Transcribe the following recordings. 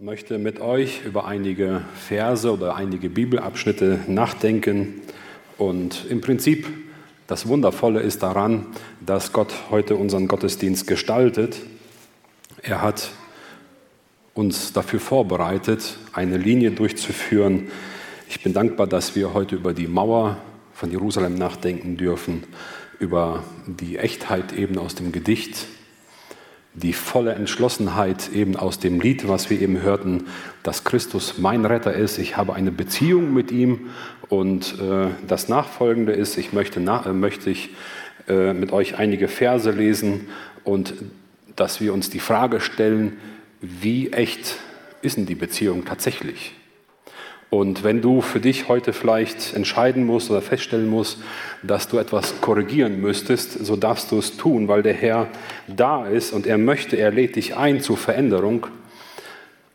möchte mit euch über einige Verse oder einige Bibelabschnitte nachdenken. Und im Prinzip das Wundervolle ist daran, dass Gott heute unseren Gottesdienst gestaltet. Er hat uns dafür vorbereitet, eine Linie durchzuführen. Ich bin dankbar, dass wir heute über die Mauer von Jerusalem nachdenken dürfen, über die Echtheit eben aus dem Gedicht die volle Entschlossenheit eben aus dem Lied, was wir eben hörten, dass Christus mein Retter ist. Ich habe eine Beziehung mit ihm und äh, das Nachfolgende ist, ich möchte, na, äh, möchte ich äh, mit euch einige Verse lesen und dass wir uns die Frage stellen, wie echt ist denn die Beziehung tatsächlich? Und wenn du für dich heute vielleicht entscheiden musst oder feststellen musst, dass du etwas korrigieren müsstest, so darfst du es tun, weil der Herr da ist und er möchte, er lädt dich ein zur Veränderung.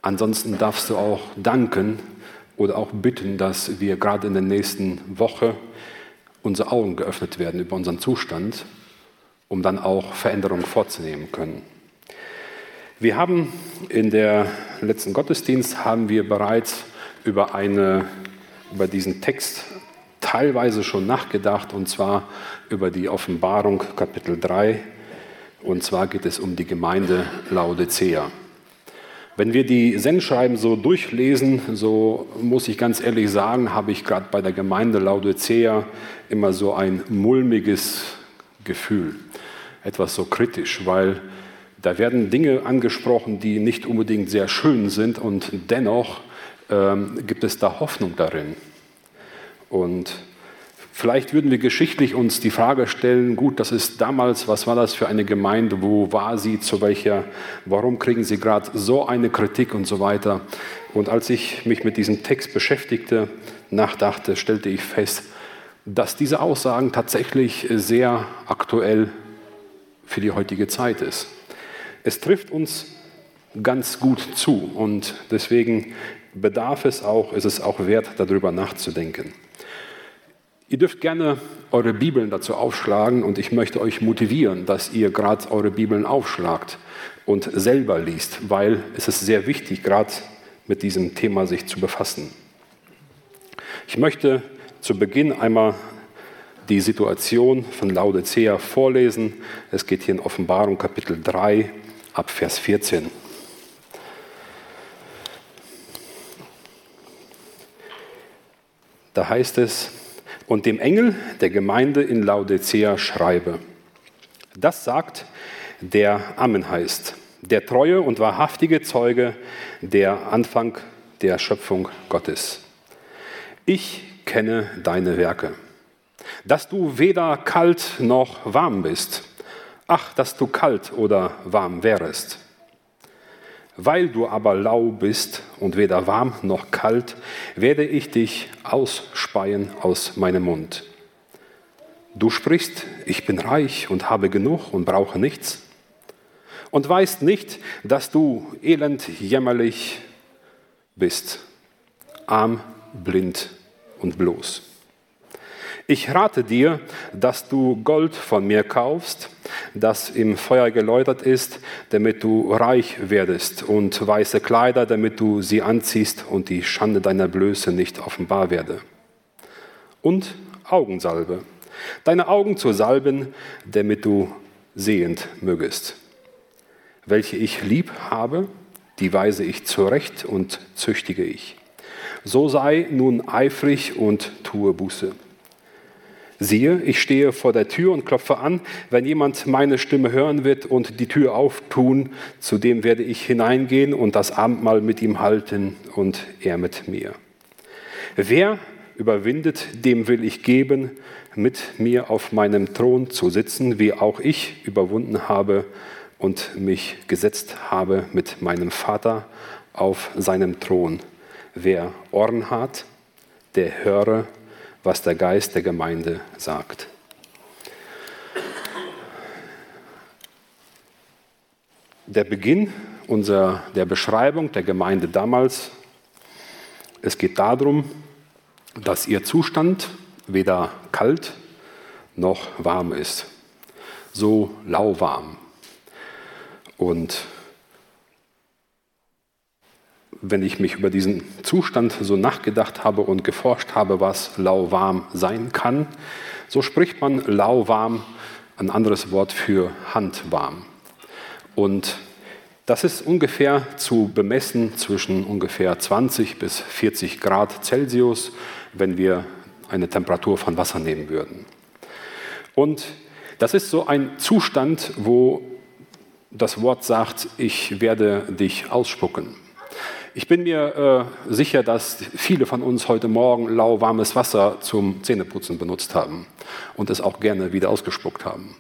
Ansonsten darfst du auch danken oder auch bitten, dass wir gerade in der nächsten Woche unsere Augen geöffnet werden über unseren Zustand, um dann auch Veränderungen vorzunehmen können. Wir haben in der letzten Gottesdienst haben wir bereits über, eine, über diesen Text teilweise schon nachgedacht, und zwar über die Offenbarung Kapitel 3. Und zwar geht es um die Gemeinde Laodicea. Wenn wir die Sendschreiben so durchlesen, so muss ich ganz ehrlich sagen, habe ich gerade bei der Gemeinde Laodicea immer so ein mulmiges Gefühl, etwas so kritisch, weil da werden Dinge angesprochen, die nicht unbedingt sehr schön sind und dennoch ähm, gibt es da Hoffnung darin. Und vielleicht würden wir geschichtlich uns die Frage stellen, gut, das ist damals, was war das für eine Gemeinde, wo war sie, zu welcher, warum kriegen sie gerade so eine Kritik und so weiter. Und als ich mich mit diesem Text beschäftigte, nachdachte, stellte ich fest, dass diese Aussagen tatsächlich sehr aktuell für die heutige Zeit ist. Es trifft uns ganz gut zu und deswegen bedarf es auch, ist es auch wert, darüber nachzudenken. Ihr dürft gerne eure Bibeln dazu aufschlagen und ich möchte euch motivieren, dass ihr gerade eure Bibeln aufschlagt und selber liest, weil es ist sehr wichtig, gerade mit diesem Thema sich zu befassen. Ich möchte zu Beginn einmal die Situation von Laodicea vorlesen. Es geht hier in Offenbarung Kapitel 3 ab Vers 14. Da heißt es, und dem Engel der Gemeinde in Laodicea schreibe. Das sagt, der Amen heißt, der treue und wahrhaftige Zeuge, der Anfang der Schöpfung Gottes. Ich kenne deine Werke, dass du weder kalt noch warm bist. Ach, dass du kalt oder warm wärest. Weil du aber lau bist und weder warm noch kalt, werde ich dich ausspeien aus meinem Mund. Du sprichst, ich bin reich und habe genug und brauche nichts. Und weißt nicht, dass du elend, jämmerlich bist, arm, blind und bloß. Ich rate dir, dass du Gold von mir kaufst, das im Feuer geläutert ist, damit du reich werdest, und weiße Kleider, damit du sie anziehst und die Schande deiner Blöße nicht offenbar werde. Und Augensalbe, deine Augen zu salben, damit du sehend mögest. Welche ich lieb habe, die weise ich zurecht und züchtige ich. So sei nun eifrig und tue Buße. Siehe, ich stehe vor der Tür und klopfe an. Wenn jemand meine Stimme hören wird und die Tür auftun, zu dem werde ich hineingehen und das Abendmahl mit ihm halten und er mit mir. Wer überwindet, dem will ich geben, mit mir auf meinem Thron zu sitzen, wie auch ich überwunden habe und mich gesetzt habe mit meinem Vater auf seinem Thron. Wer Ohren hat, der höre, was der Geist der Gemeinde sagt. Der Beginn unserer, der Beschreibung der Gemeinde damals, es geht darum, dass ihr Zustand weder kalt noch warm ist, so lauwarm. Und wenn ich mich über diesen Zustand so nachgedacht habe und geforscht habe, was lauwarm sein kann, so spricht man lauwarm, ein anderes Wort für handwarm. Und das ist ungefähr zu bemessen zwischen ungefähr 20 bis 40 Grad Celsius, wenn wir eine Temperatur von Wasser nehmen würden. Und das ist so ein Zustand, wo das Wort sagt, ich werde dich ausspucken. Ich bin mir äh, sicher, dass viele von uns heute Morgen lauwarmes Wasser zum Zähneputzen benutzt haben und es auch gerne wieder ausgespuckt haben.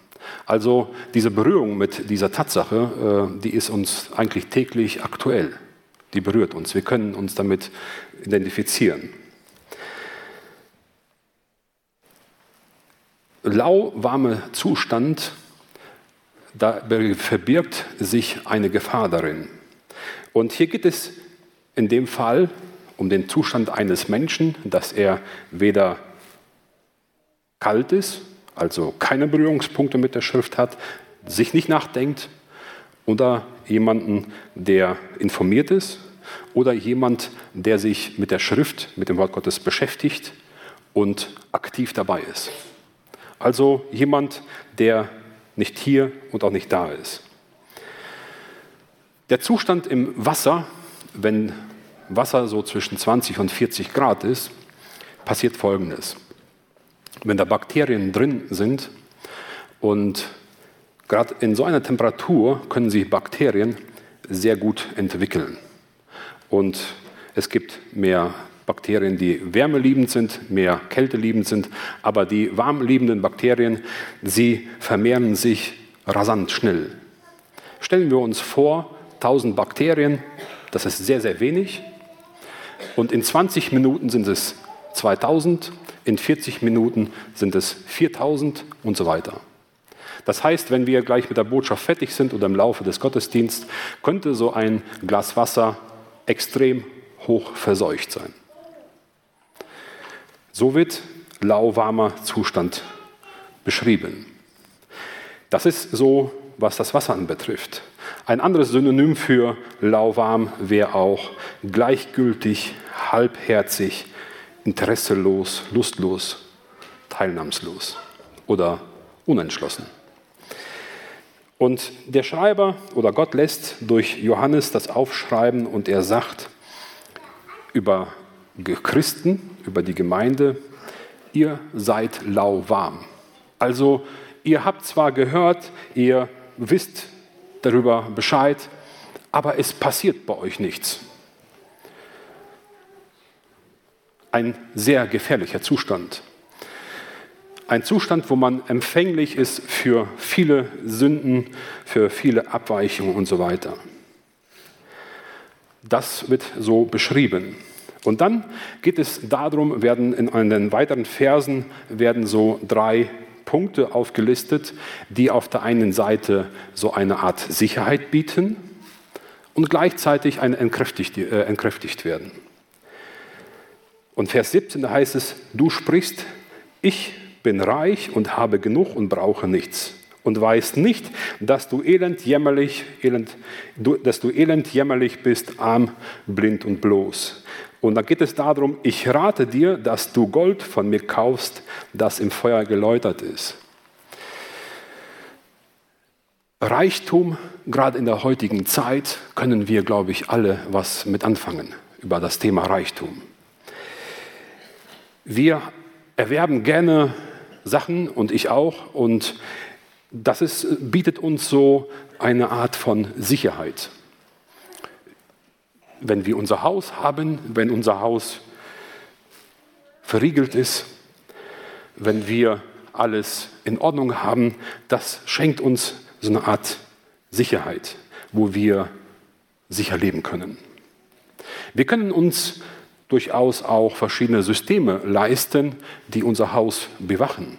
Also diese Berührung mit dieser Tatsache, äh, die ist uns eigentlich täglich aktuell. Die berührt uns. Wir können uns damit identifizieren. Lauwarmer Zustand, da verbirgt sich eine Gefahr darin. Und hier geht es in dem Fall um den Zustand eines Menschen, dass er weder kalt ist, also keine Berührungspunkte mit der Schrift hat, sich nicht nachdenkt, oder jemanden, der informiert ist, oder jemand, der sich mit der Schrift, mit dem Wort Gottes beschäftigt und aktiv dabei ist. Also jemand, der nicht hier und auch nicht da ist. Der Zustand im Wasser wenn Wasser so zwischen 20 und 40 Grad ist, passiert Folgendes. Wenn da Bakterien drin sind und gerade in so einer Temperatur können sich Bakterien sehr gut entwickeln. Und es gibt mehr Bakterien, die wärmeliebend sind, mehr kälteliebend sind, aber die warmliebenden Bakterien, sie vermehren sich rasant schnell. Stellen wir uns vor, 1000 Bakterien das ist sehr, sehr wenig. Und in 20 Minuten sind es 2000, in 40 Minuten sind es 4000 und so weiter. Das heißt, wenn wir gleich mit der Botschaft fertig sind oder im Laufe des Gottesdienstes, könnte so ein Glas Wasser extrem hoch verseucht sein. So wird lauwarmer Zustand beschrieben. Das ist so, was das Wasser anbetrifft. Ein anderes Synonym für lauwarm wäre auch gleichgültig, halbherzig, interesselos, lustlos, teilnahmslos oder unentschlossen. Und der Schreiber oder Gott lässt durch Johannes das aufschreiben und er sagt über Christen, über die Gemeinde, ihr seid lauwarm. Also ihr habt zwar gehört, ihr wisst, darüber Bescheid, aber es passiert bei euch nichts. Ein sehr gefährlicher Zustand. Ein Zustand, wo man empfänglich ist für viele Sünden, für viele Abweichungen und so weiter. Das wird so beschrieben. Und dann geht es darum, werden in den weiteren Versen werden so drei Punkte aufgelistet, die auf der einen Seite so eine Art Sicherheit bieten und gleichzeitig entkräftigt, äh, entkräftigt werden. Und Vers 17, da heißt es, du sprichst, ich bin reich und habe genug und brauche nichts. Und weißt nicht, dass du elend, jämmerlich, elend, du, dass du elend, jämmerlich bist, arm, blind und bloß. Und da geht es darum, ich rate dir, dass du Gold von mir kaufst, das im Feuer geläutert ist. Reichtum, gerade in der heutigen Zeit, können wir, glaube ich, alle was mit anfangen über das Thema Reichtum. Wir erwerben gerne Sachen und ich auch und das ist, bietet uns so eine Art von Sicherheit wenn wir unser Haus haben, wenn unser Haus verriegelt ist, wenn wir alles in Ordnung haben, das schenkt uns so eine Art Sicherheit, wo wir sicher leben können. Wir können uns durchaus auch verschiedene Systeme leisten, die unser Haus bewachen.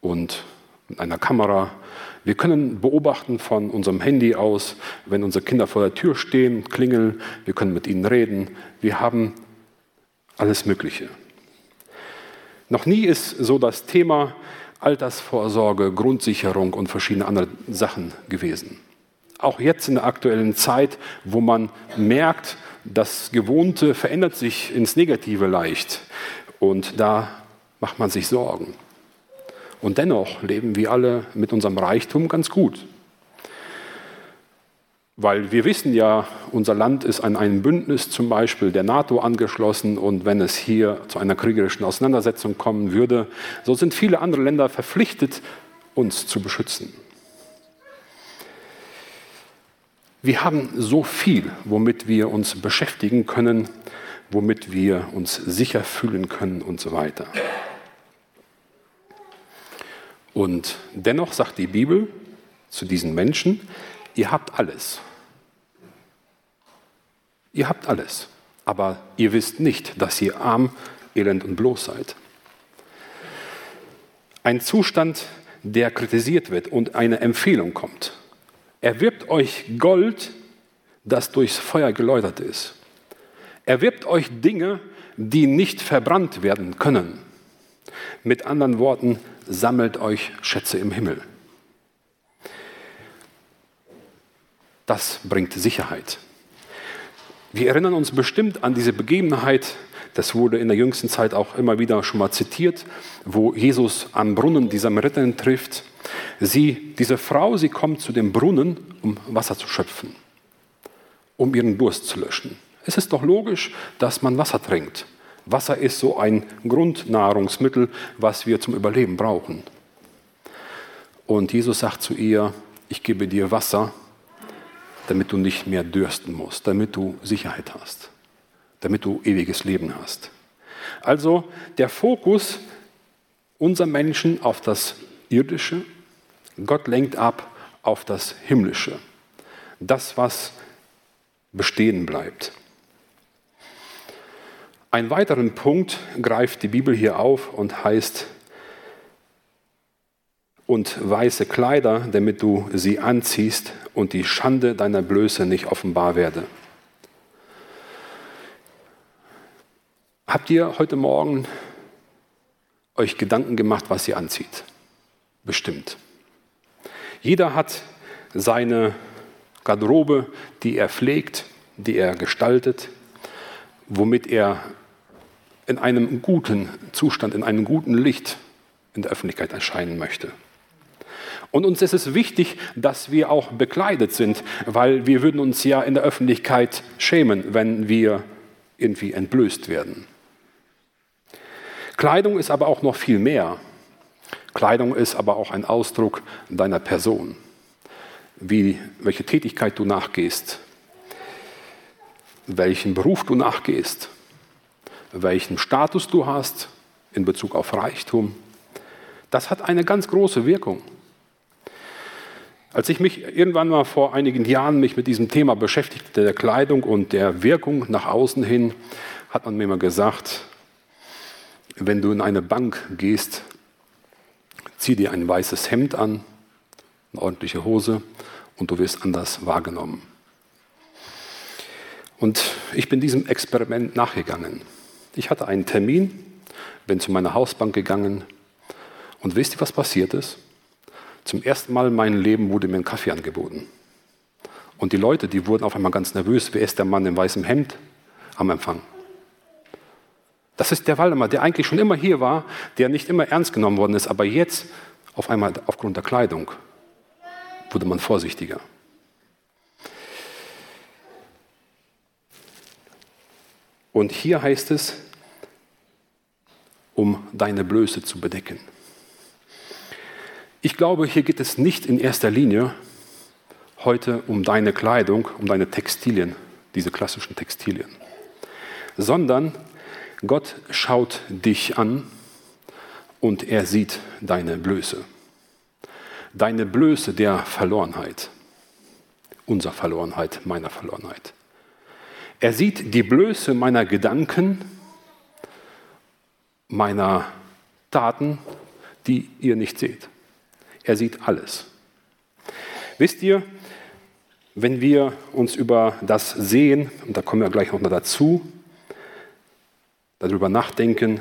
Und mit einer Kamera wir können beobachten von unserem Handy aus, wenn unsere Kinder vor der Tür stehen, klingeln, wir können mit ihnen reden. Wir haben alles Mögliche. Noch nie ist so das Thema Altersvorsorge, Grundsicherung und verschiedene andere Sachen gewesen. auch jetzt in der aktuellen Zeit, wo man merkt, das Gewohnte verändert sich ins Negative leicht. Und da macht man sich Sorgen. Und dennoch leben wir alle mit unserem Reichtum ganz gut. Weil wir wissen ja, unser Land ist an ein Bündnis zum Beispiel der NATO angeschlossen und wenn es hier zu einer kriegerischen Auseinandersetzung kommen würde, so sind viele andere Länder verpflichtet, uns zu beschützen. Wir haben so viel, womit wir uns beschäftigen können, womit wir uns sicher fühlen können und so weiter. Und dennoch sagt die Bibel zu diesen Menschen, ihr habt alles. Ihr habt alles, aber ihr wisst nicht, dass ihr arm, elend und bloß seid. Ein Zustand, der kritisiert wird und eine Empfehlung kommt. Erwirbt euch Gold, das durchs Feuer geläutert ist. Erwirbt euch Dinge, die nicht verbrannt werden können. Mit anderen Worten, sammelt euch Schätze im Himmel. Das bringt Sicherheit. Wir erinnern uns bestimmt an diese Begebenheit, das wurde in der jüngsten Zeit auch immer wieder schon mal zitiert, wo Jesus am Brunnen die Samariterin trifft. Sie, diese Frau, sie kommt zu dem Brunnen, um Wasser zu schöpfen, um ihren Durst zu löschen. Es ist doch logisch, dass man Wasser trinkt. Wasser ist so ein Grundnahrungsmittel, was wir zum Überleben brauchen. Und Jesus sagt zu ihr, ich gebe dir Wasser, damit du nicht mehr dürsten musst, damit du Sicherheit hast, damit du ewiges Leben hast. Also der Fokus unserer Menschen auf das Irdische, Gott lenkt ab auf das Himmlische, das, was bestehen bleibt. Einen weiteren Punkt greift die Bibel hier auf und heißt, und weiße Kleider, damit du sie anziehst und die Schande deiner Blöße nicht offenbar werde. Habt ihr heute Morgen euch Gedanken gemacht, was ihr anzieht? Bestimmt. Jeder hat seine Garderobe, die er pflegt, die er gestaltet, womit er in einem guten Zustand, in einem guten Licht in der Öffentlichkeit erscheinen möchte. Und uns ist es wichtig, dass wir auch bekleidet sind, weil wir würden uns ja in der Öffentlichkeit schämen, wenn wir irgendwie entblößt werden. Kleidung ist aber auch noch viel mehr. Kleidung ist aber auch ein Ausdruck deiner Person, wie, welche Tätigkeit du nachgehst, welchen Beruf du nachgehst, welchen Status du hast in Bezug auf Reichtum. Das hat eine ganz große Wirkung. Als ich mich irgendwann mal vor einigen Jahren mich mit diesem Thema beschäftigte, der Kleidung und der Wirkung nach außen hin, hat man mir immer gesagt, wenn du in eine Bank gehst, zieh dir ein weißes Hemd an, eine ordentliche Hose und du wirst anders wahrgenommen. Und ich bin diesem Experiment nachgegangen. Ich hatte einen Termin, bin zu meiner Hausbank gegangen und wisst ihr, was passiert ist? Zum ersten Mal in meinem Leben wurde mir ein Kaffee angeboten. Und die Leute, die wurden auf einmal ganz nervös. Wer ist der Mann im weißen Hemd am Empfang? Das ist der Waldemar, der eigentlich schon immer hier war, der nicht immer ernst genommen worden ist, aber jetzt auf einmal aufgrund der Kleidung wurde man vorsichtiger. Und hier heißt es, um deine Blöße zu bedecken. Ich glaube, hier geht es nicht in erster Linie heute um deine Kleidung, um deine Textilien, diese klassischen Textilien, sondern Gott schaut dich an und er sieht deine Blöße. Deine Blöße der Verlorenheit, unserer Verlorenheit, meiner Verlorenheit. Er sieht die Blöße meiner Gedanken, meiner Taten, die ihr nicht seht. Er sieht alles. Wisst ihr, wenn wir uns über das Sehen, und da kommen wir gleich noch dazu, darüber nachdenken,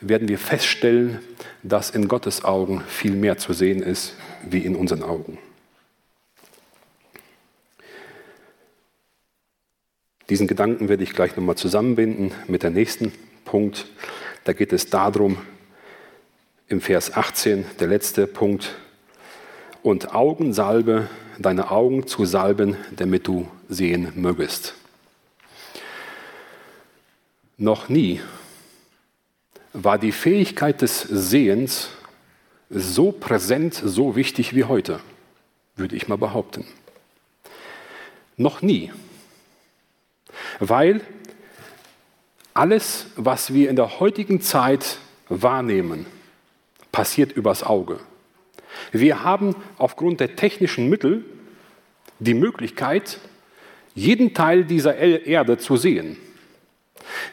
werden wir feststellen, dass in Gottes Augen viel mehr zu sehen ist wie in unseren Augen. Diesen Gedanken werde ich gleich nochmal zusammenbinden mit der nächsten Punkt. Da geht es darum, im Vers 18, der letzte Punkt, und Augensalbe, deine Augen zu salben, damit du sehen mögest. Noch nie war die Fähigkeit des Sehens so präsent, so wichtig wie heute, würde ich mal behaupten. Noch nie. Weil alles, was wir in der heutigen Zeit wahrnehmen, passiert übers Auge. Wir haben aufgrund der technischen Mittel die Möglichkeit, jeden Teil dieser Erde zu sehen.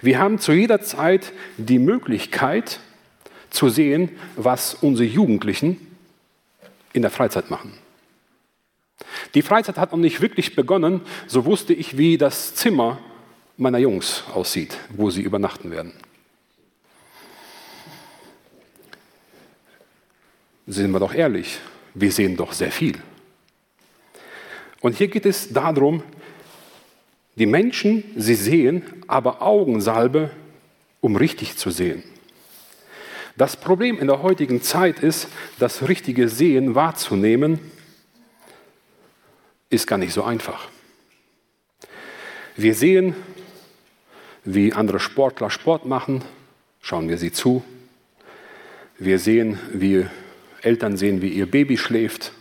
Wir haben zu jeder Zeit die Möglichkeit zu sehen, was unsere Jugendlichen in der Freizeit machen. Die Freizeit hat noch nicht wirklich begonnen, so wusste ich, wie das Zimmer meiner Jungs aussieht, wo sie übernachten werden. Sind wir doch ehrlich, wir sehen doch sehr viel. Und hier geht es darum, die Menschen, sie sehen, aber Augensalbe, um richtig zu sehen. Das Problem in der heutigen Zeit ist, das richtige Sehen wahrzunehmen, ist gar nicht so einfach. Wir sehen, wie andere Sportler Sport machen, schauen wir sie zu. Wir sehen, wie Eltern sehen, wie ihr Baby schläft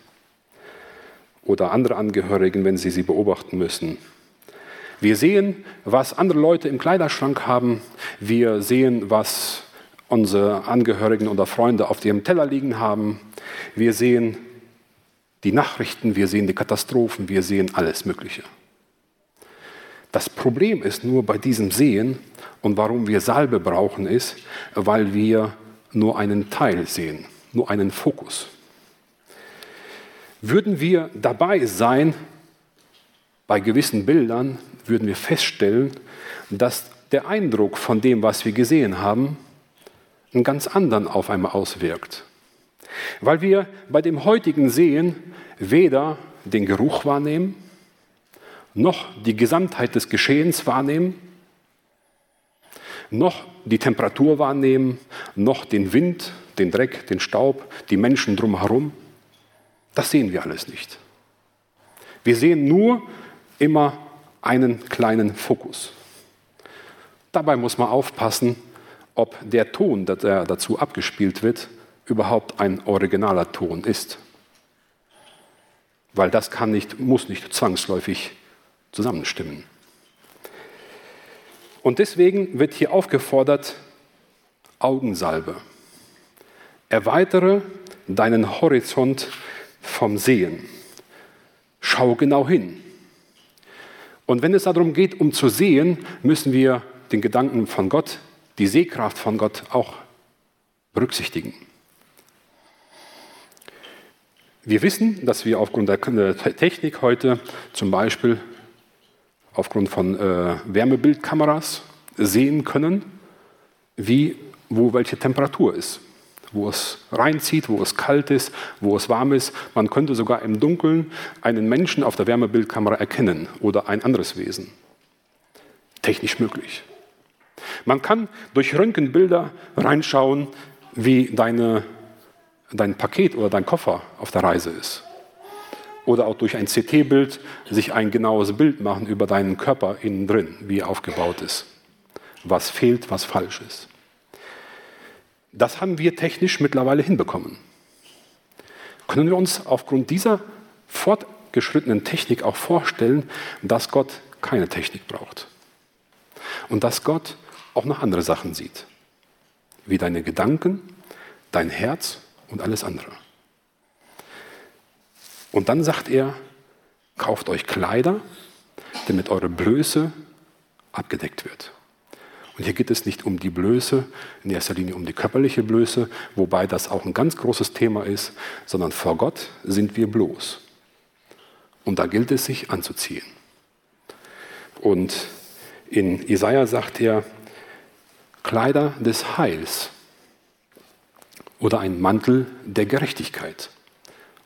oder andere Angehörigen, wenn sie sie beobachten müssen. Wir sehen, was andere Leute im Kleiderschrank haben. Wir sehen, was unsere Angehörigen oder Freunde auf ihrem Teller liegen haben. Wir sehen die Nachrichten, wir sehen die Katastrophen, wir sehen alles Mögliche. Das Problem ist nur bei diesem Sehen und warum wir Salbe brauchen, ist, weil wir nur einen Teil sehen, nur einen Fokus. Würden wir dabei sein, bei gewissen Bildern, würden wir feststellen, dass der Eindruck von dem, was wir gesehen haben, einen ganz anderen auf einmal auswirkt. Weil wir bei dem heutigen Sehen weder den Geruch wahrnehmen, noch die Gesamtheit des Geschehens wahrnehmen, noch die Temperatur wahrnehmen, noch den Wind, den Dreck, den Staub, die Menschen drumherum. Das sehen wir alles nicht. Wir sehen nur immer einen kleinen Fokus. Dabei muss man aufpassen, ob der Ton, der dazu abgespielt wird, überhaupt ein originaler Ton ist. Weil das kann nicht, muss nicht zwangsläufig zusammenstimmen. Und deswegen wird hier aufgefordert, Augensalbe. Erweitere deinen Horizont vom Sehen. Schau genau hin. Und wenn es darum geht, um zu sehen, müssen wir den Gedanken von Gott, die Sehkraft von Gott auch berücksichtigen. Wir wissen, dass wir aufgrund der Technik heute zum Beispiel aufgrund von äh, Wärmebildkameras sehen können, wie, wo welche Temperatur ist wo es reinzieht, wo es kalt ist, wo es warm ist. Man könnte sogar im Dunkeln einen Menschen auf der Wärmebildkamera erkennen oder ein anderes Wesen. Technisch möglich. Man kann durch Röntgenbilder reinschauen, wie deine, dein Paket oder dein Koffer auf der Reise ist. Oder auch durch ein CT-Bild sich ein genaues Bild machen über deinen Körper innen drin, wie er aufgebaut ist. Was fehlt, was falsch ist. Das haben wir technisch mittlerweile hinbekommen. Können wir uns aufgrund dieser fortgeschrittenen Technik auch vorstellen, dass Gott keine Technik braucht und dass Gott auch noch andere Sachen sieht, wie deine Gedanken, dein Herz und alles andere. Und dann sagt er, kauft euch Kleider, damit eure Blöße abgedeckt wird. Und hier geht es nicht um die Blöße, in erster Linie um die körperliche Blöße, wobei das auch ein ganz großes Thema ist, sondern vor Gott sind wir bloß. Und da gilt es, sich anzuziehen. Und in Jesaja sagt er, Kleider des Heils oder ein Mantel der Gerechtigkeit.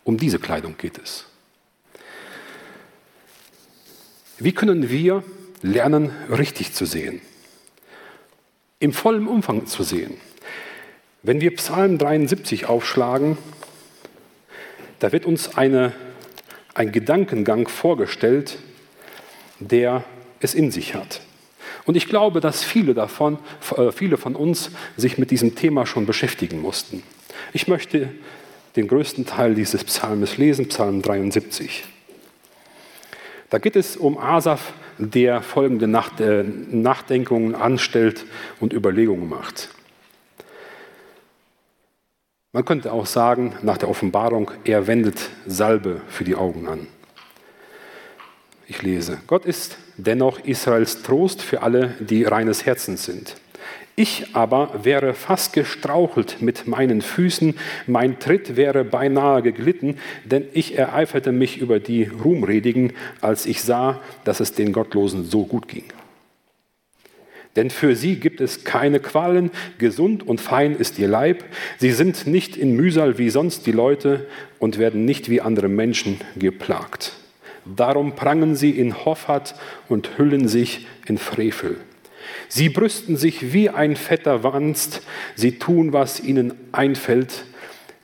Um diese Kleidung geht es. Wie können wir lernen, richtig zu sehen, im vollen Umfang zu sehen. Wenn wir Psalm 73 aufschlagen, da wird uns eine, ein Gedankengang vorgestellt, der es in sich hat. Und ich glaube, dass viele davon, äh, viele von uns sich mit diesem Thema schon beschäftigen mussten. Ich möchte den größten Teil dieses Psalmes lesen, Psalm 73. Da geht es um Asaf, der folgende äh, Nachdenkungen anstellt und Überlegungen macht. Man könnte auch sagen, nach der Offenbarung, er wendet Salbe für die Augen an. Ich lese, Gott ist dennoch Israels Trost für alle, die reines Herzens sind. Ich aber wäre fast gestrauchelt mit meinen Füßen, mein Tritt wäre beinahe geglitten, denn ich ereiferte mich über die Ruhmredigen, als ich sah, dass es den Gottlosen so gut ging. Denn für sie gibt es keine Qualen, gesund und fein ist ihr Leib. Sie sind nicht in Mühsal wie sonst die Leute und werden nicht wie andere Menschen geplagt. Darum prangen sie in Hoffart und hüllen sich in Frevel. Sie brüsten sich wie ein fetter Wanst, sie tun, was ihnen einfällt.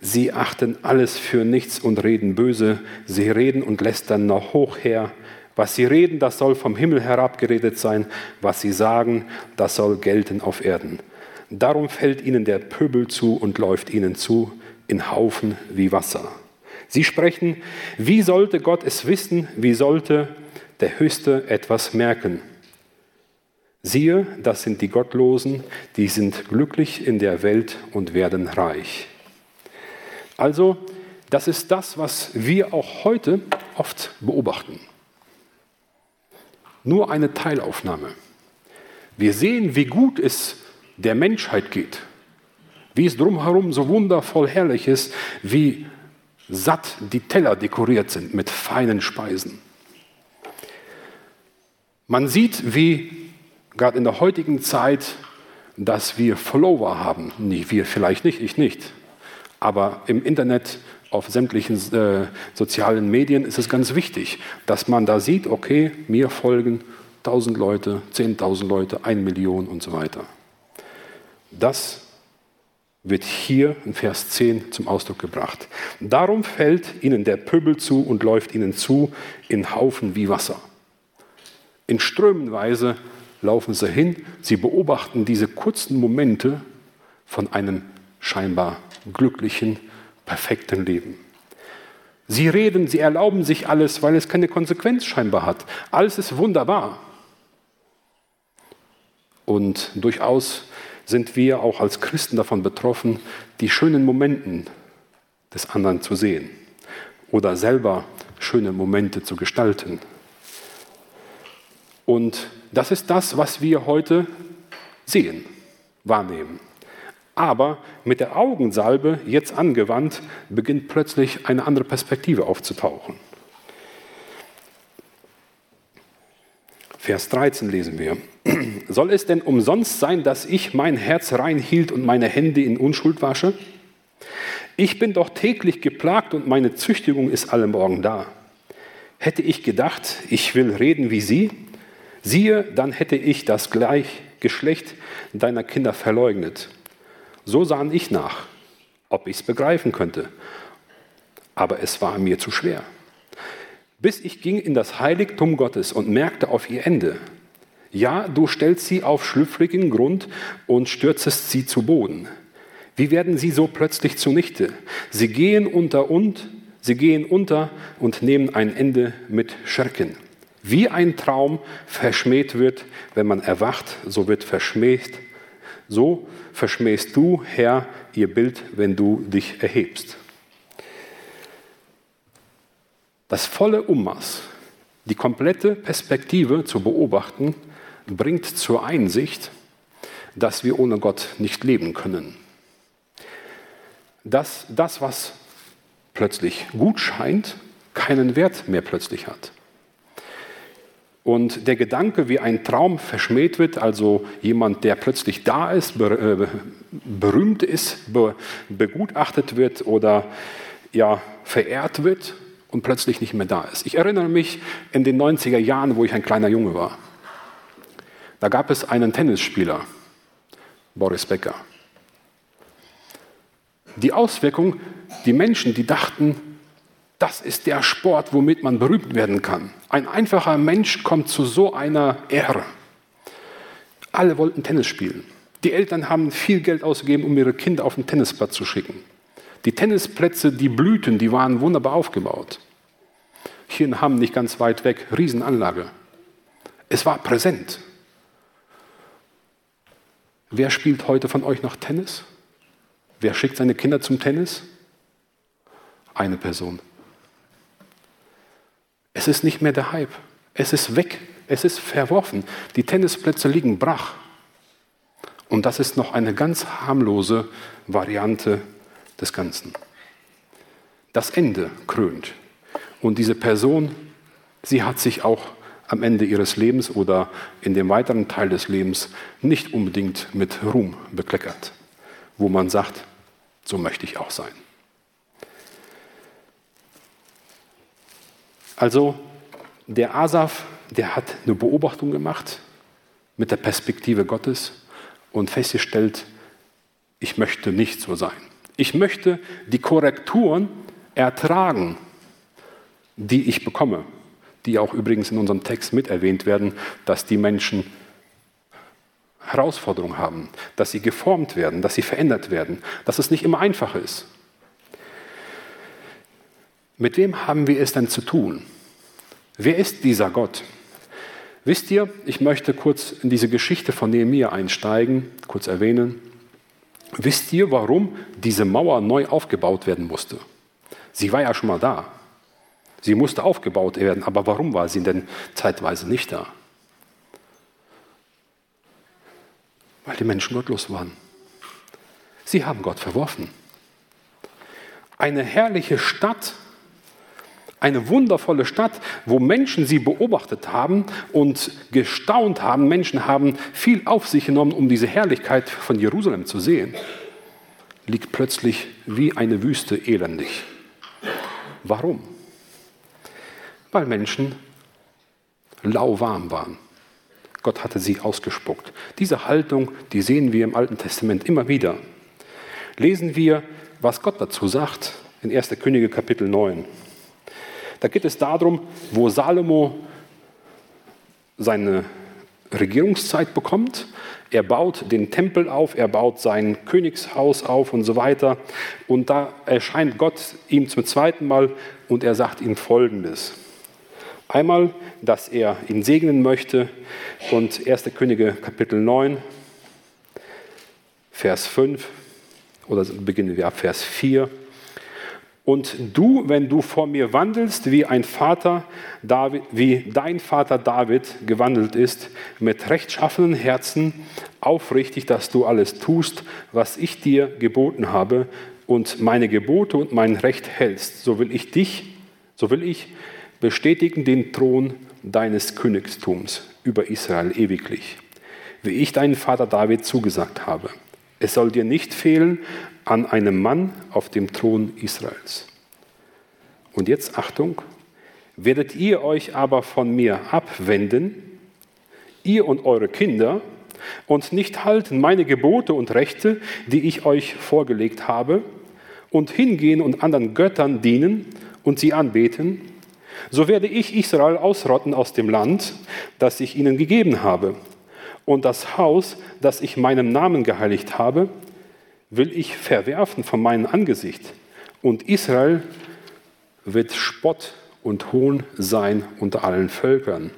Sie achten alles für nichts und reden böse, sie reden und lästern noch hoch her. Was sie reden, das soll vom Himmel herabgeredet sein. Was sie sagen, das soll gelten auf Erden. Darum fällt ihnen der Pöbel zu und läuft ihnen zu in Haufen wie Wasser. Sie sprechen, wie sollte Gott es wissen, wie sollte der Höchste etwas merken? Siehe, das sind die Gottlosen, die sind glücklich in der Welt und werden reich. Also, das ist das, was wir auch heute oft beobachten nur eine Teilaufnahme. Wir sehen, wie gut es der Menschheit geht, wie es drumherum so wundervoll herrlich ist, wie satt die Teller dekoriert sind mit feinen Speisen. Man sieht, wie gerade in der heutigen Zeit, dass wir Follower haben. Nee, wir vielleicht nicht, ich nicht. Aber im Internet auf sämtlichen äh, sozialen Medien ist es ganz wichtig, dass man da sieht, okay, mir folgen 1000 Leute, 10.000 Leute, 1 Million und so weiter. Das wird hier in Vers 10 zum Ausdruck gebracht. Darum fällt ihnen der Pöbel zu und läuft ihnen zu in Haufen wie Wasser. In Strömenweise laufen sie hin, sie beobachten diese kurzen Momente von einem scheinbar glücklichen, perfekten Leben. Sie reden, sie erlauben sich alles, weil es keine Konsequenz scheinbar hat. Alles ist wunderbar. Und durchaus sind wir auch als Christen davon betroffen, die schönen Momente des anderen zu sehen oder selber schöne Momente zu gestalten. Und das ist das, was wir heute sehen, wahrnehmen. Aber mit der Augensalbe, jetzt angewandt, beginnt plötzlich eine andere Perspektive aufzutauchen. Vers 13 lesen wir. Soll es denn umsonst sein, dass ich mein Herz rein hielt und meine Hände in Unschuld wasche? Ich bin doch täglich geplagt und meine Züchtigung ist alle Morgen da. Hätte ich gedacht, ich will reden wie sie, siehe, dann hätte ich das gleich Geschlecht deiner Kinder verleugnet. So sah ich nach, ob ich es begreifen könnte. Aber es war mir zu schwer. Bis ich ging in das Heiligtum Gottes und merkte auf ihr Ende. Ja, du stellst sie auf schlüpfrigen Grund und stürzest sie zu Boden. Wie werden sie so plötzlich zunichte? Sie gehen unter und sie gehen unter und nehmen ein Ende mit Schrecken. Wie ein Traum verschmäht wird, wenn man erwacht, so wird verschmäht so verschmähst du, Herr, ihr Bild, wenn du dich erhebst. Das volle Ummaß, die komplette Perspektive zu beobachten, bringt zur Einsicht, dass wir ohne Gott nicht leben können. Dass das, was plötzlich gut scheint, keinen Wert mehr plötzlich hat. Und der Gedanke, wie ein Traum verschmäht wird, also jemand, der plötzlich da ist, äh, berühmt ist, begutachtet wird oder ja, verehrt wird und plötzlich nicht mehr da ist. Ich erinnere mich in den 90er Jahren, wo ich ein kleiner Junge war. Da gab es einen Tennisspieler, Boris Becker. Die Auswirkung, die Menschen, die dachten, das ist der Sport, womit man berühmt werden kann. Ein einfacher Mensch kommt zu so einer Ehre. Alle wollten Tennis spielen. Die Eltern haben viel Geld ausgegeben, um ihre Kinder auf den Tennisplatz zu schicken. Die Tennisplätze, die blühten, die waren wunderbar aufgebaut. Hier in Hamm, nicht ganz weit weg, Riesenanlage. Es war präsent. Wer spielt heute von euch noch Tennis? Wer schickt seine Kinder zum Tennis? Eine Person. Es ist nicht mehr der Hype. Es ist weg. Es ist verworfen. Die Tennisplätze liegen brach. Und das ist noch eine ganz harmlose Variante des Ganzen. Das Ende krönt. Und diese Person, sie hat sich auch am Ende ihres Lebens oder in dem weiteren Teil des Lebens nicht unbedingt mit Ruhm bekleckert, wo man sagt, so möchte ich auch sein. Also der Asaf, der hat eine Beobachtung gemacht mit der Perspektive Gottes und festgestellt, ich möchte nicht so sein. Ich möchte die Korrekturen ertragen, die ich bekomme, die auch übrigens in unserem Text mit erwähnt werden, dass die Menschen Herausforderungen haben, dass sie geformt werden, dass sie verändert werden, dass es nicht immer einfach ist. Mit wem haben wir es denn zu tun? Wer ist dieser Gott? Wisst ihr, ich möchte kurz in diese Geschichte von Nehemiah einsteigen, kurz erwähnen. Wisst ihr, warum diese Mauer neu aufgebaut werden musste? Sie war ja schon mal da. Sie musste aufgebaut werden, aber warum war sie denn zeitweise nicht da? Weil die Menschen gottlos waren. Sie haben Gott verworfen. Eine herrliche Stadt, eine wundervolle Stadt, wo Menschen sie beobachtet haben und gestaunt haben. Menschen haben viel auf sich genommen, um diese Herrlichkeit von Jerusalem zu sehen, liegt plötzlich wie eine Wüste elendig. Warum? Weil Menschen lauwarm waren. Gott hatte sie ausgespuckt. Diese Haltung, die sehen wir im Alten Testament immer wieder. Lesen wir, was Gott dazu sagt in 1. Könige Kapitel 9. Da geht es darum, wo Salomo seine Regierungszeit bekommt. Er baut den Tempel auf, er baut sein Königshaus auf und so weiter. Und da erscheint Gott ihm zum zweiten Mal und er sagt ihm Folgendes. Einmal, dass er ihn segnen möchte und 1. Könige Kapitel 9, Vers 5 oder beginnen wir ab Vers 4. Und du, wenn du vor mir wandelst, wie ein Vater David, wie dein Vater David gewandelt ist, mit rechtschaffenen Herzen, aufrichtig, dass du alles tust, was ich dir geboten habe und meine Gebote und mein Recht hältst, so will ich dich, so will ich bestätigen den Thron deines Königstums über Israel ewiglich, wie ich deinen Vater David zugesagt habe. Es soll dir nicht fehlen an einem Mann auf dem Thron Israels. Und jetzt Achtung, werdet ihr euch aber von mir abwenden, ihr und eure Kinder, und nicht halten meine Gebote und Rechte, die ich euch vorgelegt habe, und hingehen und anderen Göttern dienen und sie anbeten, so werde ich Israel ausrotten aus dem Land, das ich ihnen gegeben habe. Und das Haus, das ich meinem Namen geheiligt habe, will ich verwerfen von meinem Angesicht. Und Israel wird Spott und Hohn sein unter allen Völkern.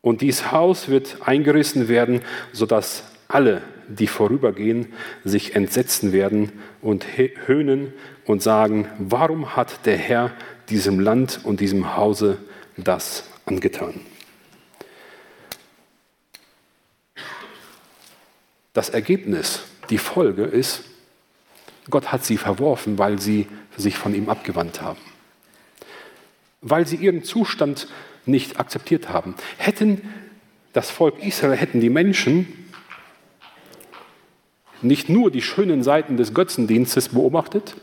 Und dies Haus wird eingerissen werden, sodass alle, die vorübergehen, sich entsetzen werden und höhnen und sagen, warum hat der Herr diesem Land und diesem Hause das angetan? Das Ergebnis, die Folge ist, Gott hat sie verworfen, weil sie sich von ihm abgewandt haben. Weil sie ihren Zustand nicht akzeptiert haben. Hätten das Volk Israel, hätten die Menschen nicht nur die schönen Seiten des Götzendienstes beobachtet,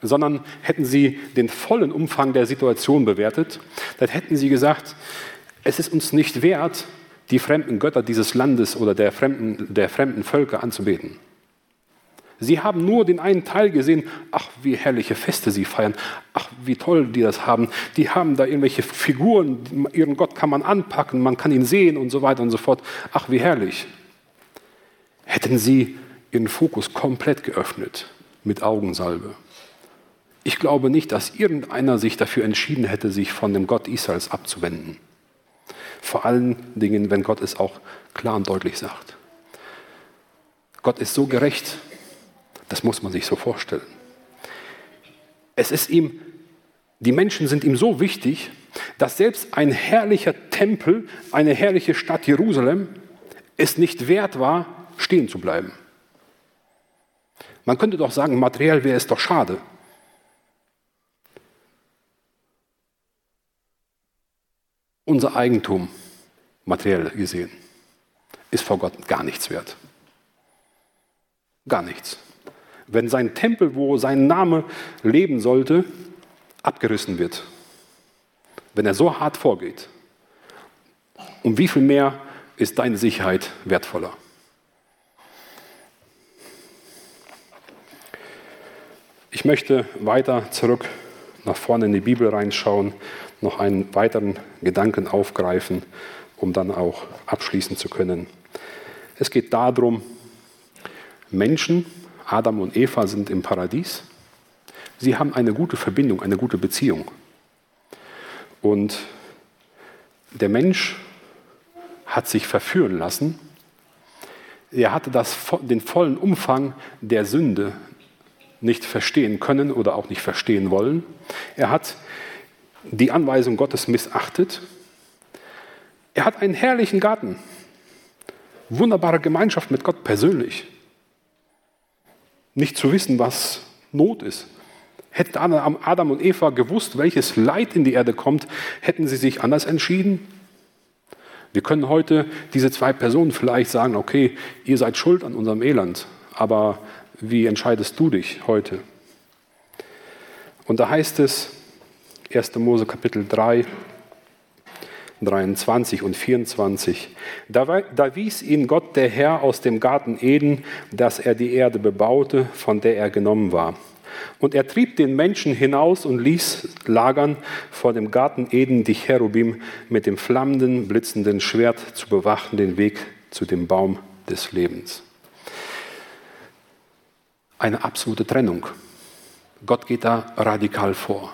sondern hätten sie den vollen Umfang der Situation bewertet, dann hätten sie gesagt, es ist uns nicht wert, die fremden Götter dieses Landes oder der fremden, der fremden Völker anzubeten. Sie haben nur den einen Teil gesehen, ach, wie herrliche Feste sie feiern, ach, wie toll die das haben. Die haben da irgendwelche Figuren, ihren Gott kann man anpacken, man kann ihn sehen und so weiter und so fort. Ach, wie herrlich. Hätten sie ihren Fokus komplett geöffnet mit Augensalbe. Ich glaube nicht, dass irgendeiner sich dafür entschieden hätte, sich von dem Gott Israels abzuwenden. Vor allen Dingen, wenn Gott es auch klar und deutlich sagt. Gott ist so gerecht, das muss man sich so vorstellen. Es ist ihm, die Menschen sind ihm so wichtig, dass selbst ein herrlicher Tempel, eine herrliche Stadt Jerusalem, es nicht wert war, stehen zu bleiben. Man könnte doch sagen, materiell wäre es doch schade. Unser Eigentum, materiell gesehen, ist vor Gott gar nichts wert. Gar nichts wenn sein Tempel, wo sein Name leben sollte, abgerissen wird. Wenn er so hart vorgeht. Um wie viel mehr ist deine Sicherheit wertvoller? Ich möchte weiter zurück nach vorne in die Bibel reinschauen, noch einen weiteren Gedanken aufgreifen, um dann auch abschließen zu können. Es geht darum, Menschen Adam und Eva sind im Paradies. Sie haben eine gute Verbindung, eine gute Beziehung. Und der Mensch hat sich verführen lassen. Er hatte das, den vollen Umfang der Sünde nicht verstehen können oder auch nicht verstehen wollen. Er hat die Anweisung Gottes missachtet. Er hat einen herrlichen Garten, wunderbare Gemeinschaft mit Gott persönlich nicht zu wissen, was Not ist. Hätten Adam und Eva gewusst, welches Leid in die Erde kommt, hätten sie sich anders entschieden? Wir können heute diese zwei Personen vielleicht sagen, okay, ihr seid schuld an unserem Elend, aber wie entscheidest du dich heute? Und da heißt es, 1. Mose Kapitel 3, 23 und 24. Da, da wies ihn Gott der Herr aus dem Garten Eden, dass er die Erde bebaute, von der er genommen war. Und er trieb den Menschen hinaus und ließ lagern vor dem Garten Eden die Cherubim mit dem flammenden, blitzenden Schwert zu bewachen den Weg zu dem Baum des Lebens. Eine absolute Trennung. Gott geht da radikal vor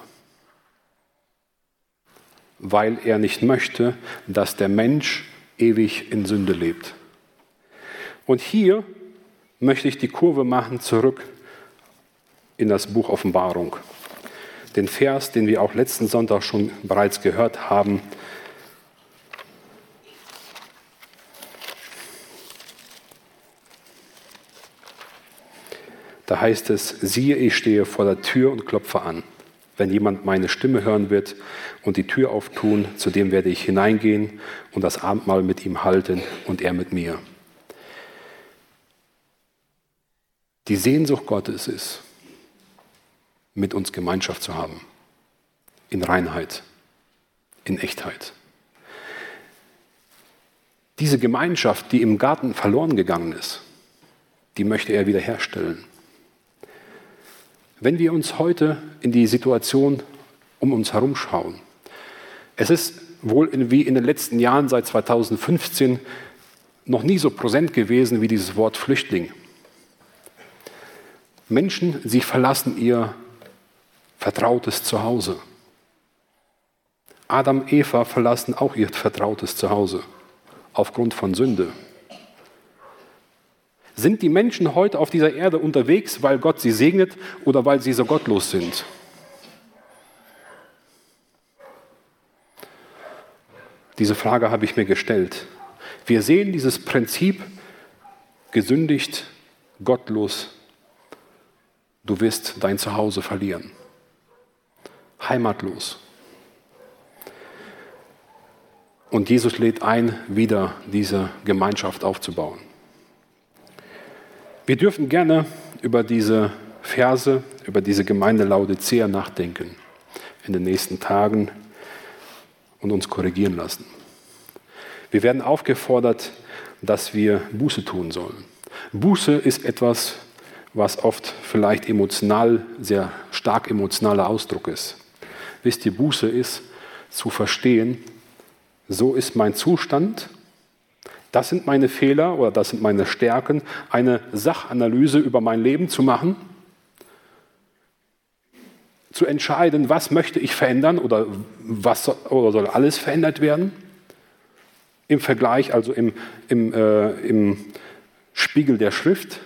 weil er nicht möchte, dass der Mensch ewig in Sünde lebt. Und hier möchte ich die Kurve machen zurück in das Buch Offenbarung. Den Vers, den wir auch letzten Sonntag schon bereits gehört haben. Da heißt es, siehe, ich stehe vor der Tür und klopfe an. Wenn jemand meine Stimme hören wird und die Tür auftun, zu dem werde ich hineingehen und das Abendmahl mit ihm halten und er mit mir. Die Sehnsucht Gottes ist, mit uns Gemeinschaft zu haben, in Reinheit, in Echtheit. Diese Gemeinschaft, die im Garten verloren gegangen ist, die möchte er wiederherstellen. Wenn wir uns heute in die Situation um uns herum schauen, es ist wohl wie in den letzten Jahren seit 2015 noch nie so präsent gewesen wie dieses Wort Flüchtling. Menschen, sie verlassen ihr vertrautes Zuhause. Adam, Eva verlassen auch ihr vertrautes Zuhause aufgrund von Sünde. Sind die Menschen heute auf dieser Erde unterwegs, weil Gott sie segnet oder weil sie so gottlos sind? Diese Frage habe ich mir gestellt. Wir sehen dieses Prinzip gesündigt, gottlos. Du wirst dein Zuhause verlieren. Heimatlos. Und Jesus lädt ein, wieder diese Gemeinschaft aufzubauen. Wir dürfen gerne über diese Verse, über diese Gemeinde Laodicea nachdenken in den nächsten Tagen und uns korrigieren lassen. Wir werden aufgefordert, dass wir Buße tun sollen. Buße ist etwas, was oft vielleicht emotional, sehr stark emotionaler Ausdruck ist. Wisst ihr, Buße ist zu verstehen, so ist mein Zustand, das sind meine Fehler oder das sind meine Stärken, eine Sachanalyse über mein Leben zu machen, zu entscheiden, was möchte ich verändern oder was soll, oder soll alles verändert werden. Im Vergleich, also im, im, äh, im Spiegel der Schrift,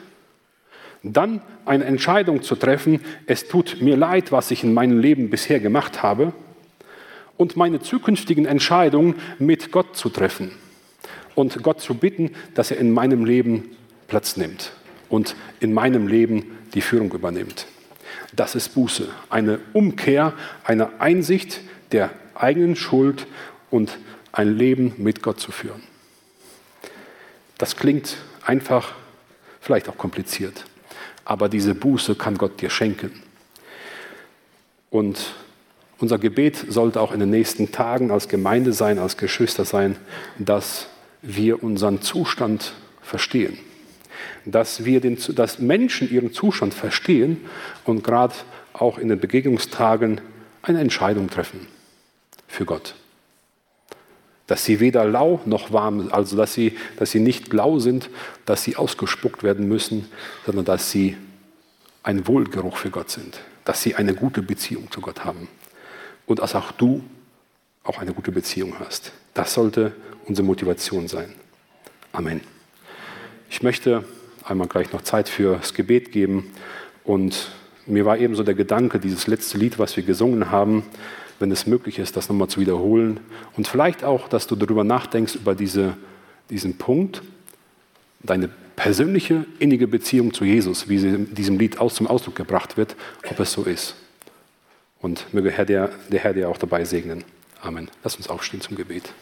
dann eine Entscheidung zu treffen, es tut mir leid, was ich in meinem Leben bisher gemacht habe, und meine zukünftigen Entscheidungen mit Gott zu treffen und Gott zu bitten, dass er in meinem Leben Platz nimmt und in meinem Leben die Führung übernimmt. Das ist Buße, eine Umkehr, eine Einsicht der eigenen Schuld und ein Leben mit Gott zu führen. Das klingt einfach, vielleicht auch kompliziert aber diese Buße kann Gott dir schenken. Und unser Gebet sollte auch in den nächsten Tagen als Gemeinde sein, als Geschwister sein, dass wir unseren Zustand verstehen. Dass, wir den, dass Menschen ihren Zustand verstehen und gerade auch in den Begegnungstagen eine Entscheidung treffen für Gott. Dass sie weder lau noch warm, sind, also dass sie, dass sie nicht lau sind, dass sie ausgespuckt werden müssen, sondern dass sie ein Wohlgeruch für Gott sind, dass sie eine gute Beziehung zu Gott haben und dass auch du auch eine gute Beziehung hast. Das sollte unsere Motivation sein. Amen. Ich möchte einmal gleich noch Zeit fürs Gebet geben und mir war ebenso der Gedanke, dieses letzte Lied, was wir gesungen haben, wenn es möglich ist, das nochmal zu wiederholen und vielleicht auch, dass du darüber nachdenkst, über diese, diesen Punkt, deine persönliche, innige Beziehung zu Jesus, wie sie in diesem Lied aus zum Ausdruck gebracht wird, ob es so ist. Und möge Herr der, der Herr dir auch dabei segnen. Amen. Lass uns aufstehen zum Gebet.